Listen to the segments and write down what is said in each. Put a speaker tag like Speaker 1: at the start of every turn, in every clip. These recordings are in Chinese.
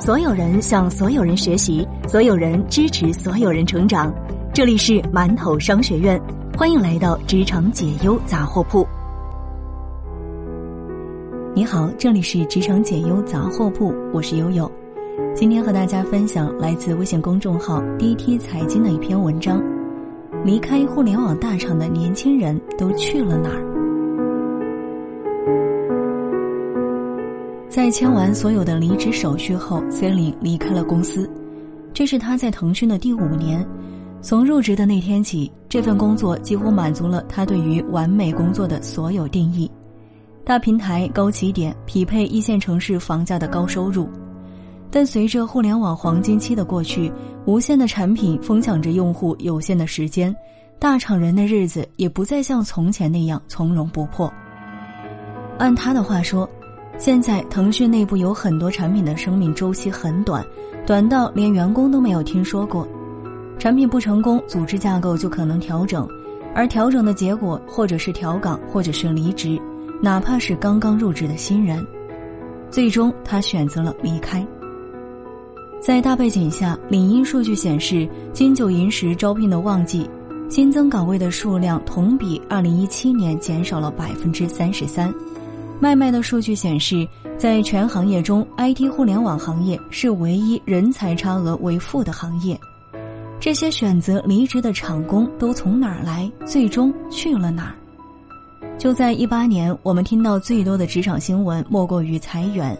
Speaker 1: 所有人向所有人学习，所有人支持所有人成长。这里是馒头商学院，欢迎来到职场解忧杂货铺。你好，这里是职场解忧杂货铺，我是悠悠。今天和大家分享来自微信公众号 DT 财经的一篇文章：离开互联网大厂的年轻人都去了哪儿？在签完所有的离职手续后，森林离开了公司。这是他在腾讯的第五年。从入职的那天起，这份工作几乎满足了他对于完美工作的所有定义：大平台、高起点，匹配一线城市房价的高收入。但随着互联网黄金期的过去，无限的产品疯抢着用户有限的时间，大厂人的日子也不再像从前那样从容不迫。按他的话说。现在腾讯内部有很多产品的生命周期很短，短到连员工都没有听说过。产品不成功，组织架构就可能调整，而调整的结果或者是调岗，或者是离职，哪怕是刚刚入职的新人。最终，他选择了离开。在大背景下，领英数据显示，金九银十招聘的旺季，新增岗位的数量同比二零一七年减少了百分之三十三。卖卖的数据显示，在全行业中，IT 互联网行业是唯一人才差额为负的行业。这些选择离职的厂工都从哪儿来？最终去了哪儿？就在一八年，我们听到最多的职场新闻莫过于裁员。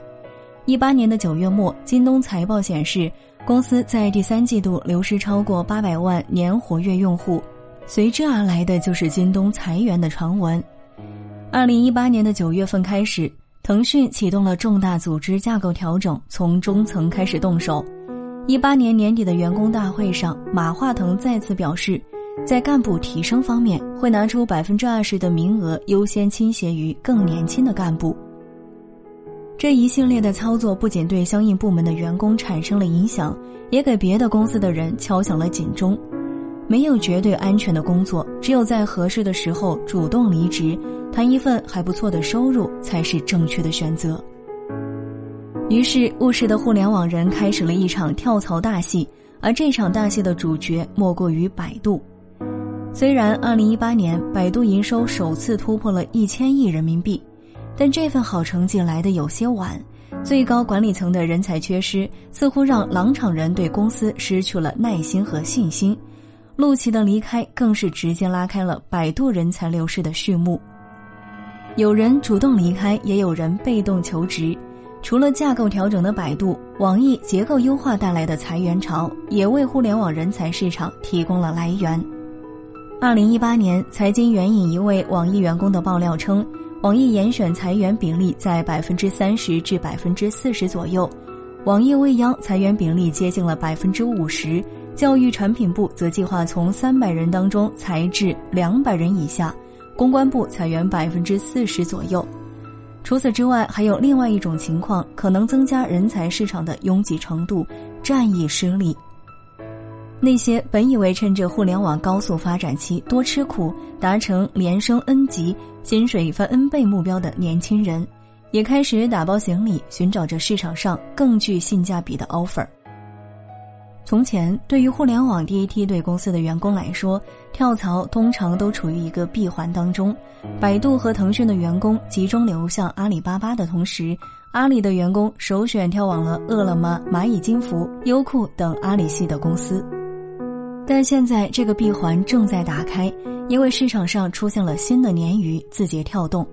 Speaker 1: 一八年的九月末，京东财报显示，公司在第三季度流失超过八百万年活跃用户，随之而来的就是京东裁员的传闻。二零一八年的九月份开始，腾讯启动了重大组织架构调整，从中层开始动手。一八年年底的员工大会上，马化腾再次表示，在干部提升方面，会拿出百分之二十的名额优先倾斜于更年轻的干部。这一系列的操作不仅对相应部门的员工产生了影响，也给别的公司的人敲响了警钟。没有绝对安全的工作，只有在合适的时候主动离职，谈一份还不错的收入才是正确的选择。于是，务实的互联网人开始了一场跳槽大戏，而这场大戏的主角莫过于百度。虽然2018年百度营收首次突破了一千亿人民币，但这份好成绩来得有些晚，最高管理层的人才缺失似乎让狼场人对公司失去了耐心和信心。陆琪的离开更是直接拉开了百度人才流失的序幕。有人主动离开，也有人被动求职。除了架构调整的百度，网易结构优化带来的裁员潮，也为互联网人才市场提供了来源。二零一八年，财经援引一位网易员工的爆料称，网易严选裁员比例在百分之三十至百分之四十左右，网易未央裁员比例接近了百分之五十。教育产品部则计划从三百人当中裁至两百人以下，公关部裁员百分之四十左右。除此之外，还有另外一种情况可能增加人才市场的拥挤程度：战役失利。那些本以为趁着互联网高速发展期多吃苦，达成连升 N 级、薪水翻 N 倍目标的年轻人，也开始打包行李，寻找着市场上更具性价比的 offer。从前，对于互联网第一梯队公司的员工来说，跳槽通常都处于一个闭环当中。百度和腾讯的员工集中流向阿里巴巴的同时，阿里的员工首选跳往了饿了么、蚂蚁金服、优酷等阿里系的公司。但现在这个闭环正在打开，因为市场上出现了新的鲶鱼——字节跳动。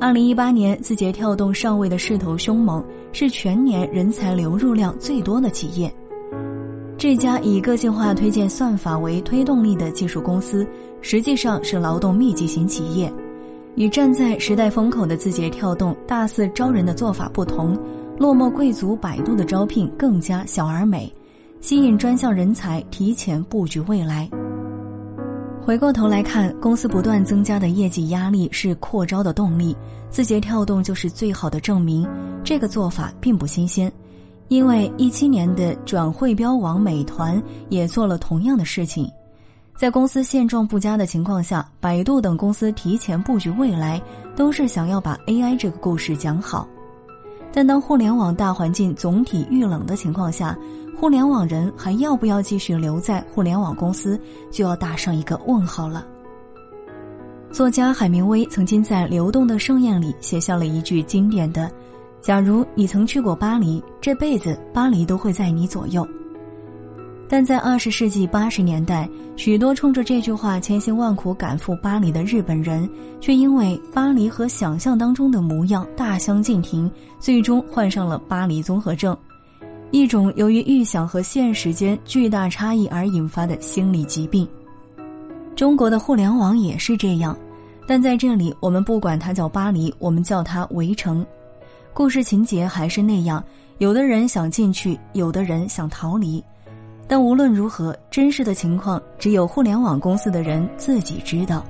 Speaker 1: 二零一八年，字节跳动上位的势头凶猛，是全年人才流入量最多的企业。这家以个性化推荐算法为推动力的技术公司，实际上是劳动密集型企业。与站在时代风口的字节跳动大肆招人的做法不同，落寞贵族百度的招聘更加小而美，吸引专项人才提前布局未来。回过头来看，公司不断增加的业绩压力是扩招的动力，字节跳动就是最好的证明。这个做法并不新鲜。因为一七年的转会标王美团也做了同样的事情，在公司现状不佳的情况下，百度等公司提前布局未来，都是想要把 AI 这个故事讲好。但当互联网大环境总体遇冷的情况下，互联网人还要不要继续留在互联网公司，就要打上一个问号了。作家海明威曾经在《流动的盛宴》里写下了一句经典的：“假如你曾去过巴黎，这辈子巴黎都会在你左右。”但在二十世纪八十年代，许多冲着这句话千辛万苦赶赴巴黎的日本人，却因为巴黎和想象当中的模样大相径庭，最终患上了巴黎综合症，一种由于预想和现实间巨大差异而引发的心理疾病。中国的互联网也是这样，但在这里我们不管它叫巴黎，我们叫它围城。故事情节还是那样，有的人想进去，有的人想逃离。但无论如何，真实的情况只有互联网公司的人自己知道。